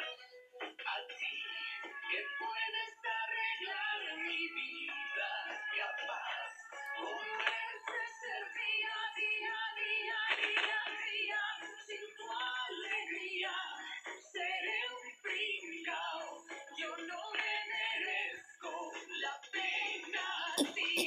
a ti que puedes arreglar mi vida capaz converses ser día día día día día sin tu alegría. Seré un pringao yo no me merezco la pena si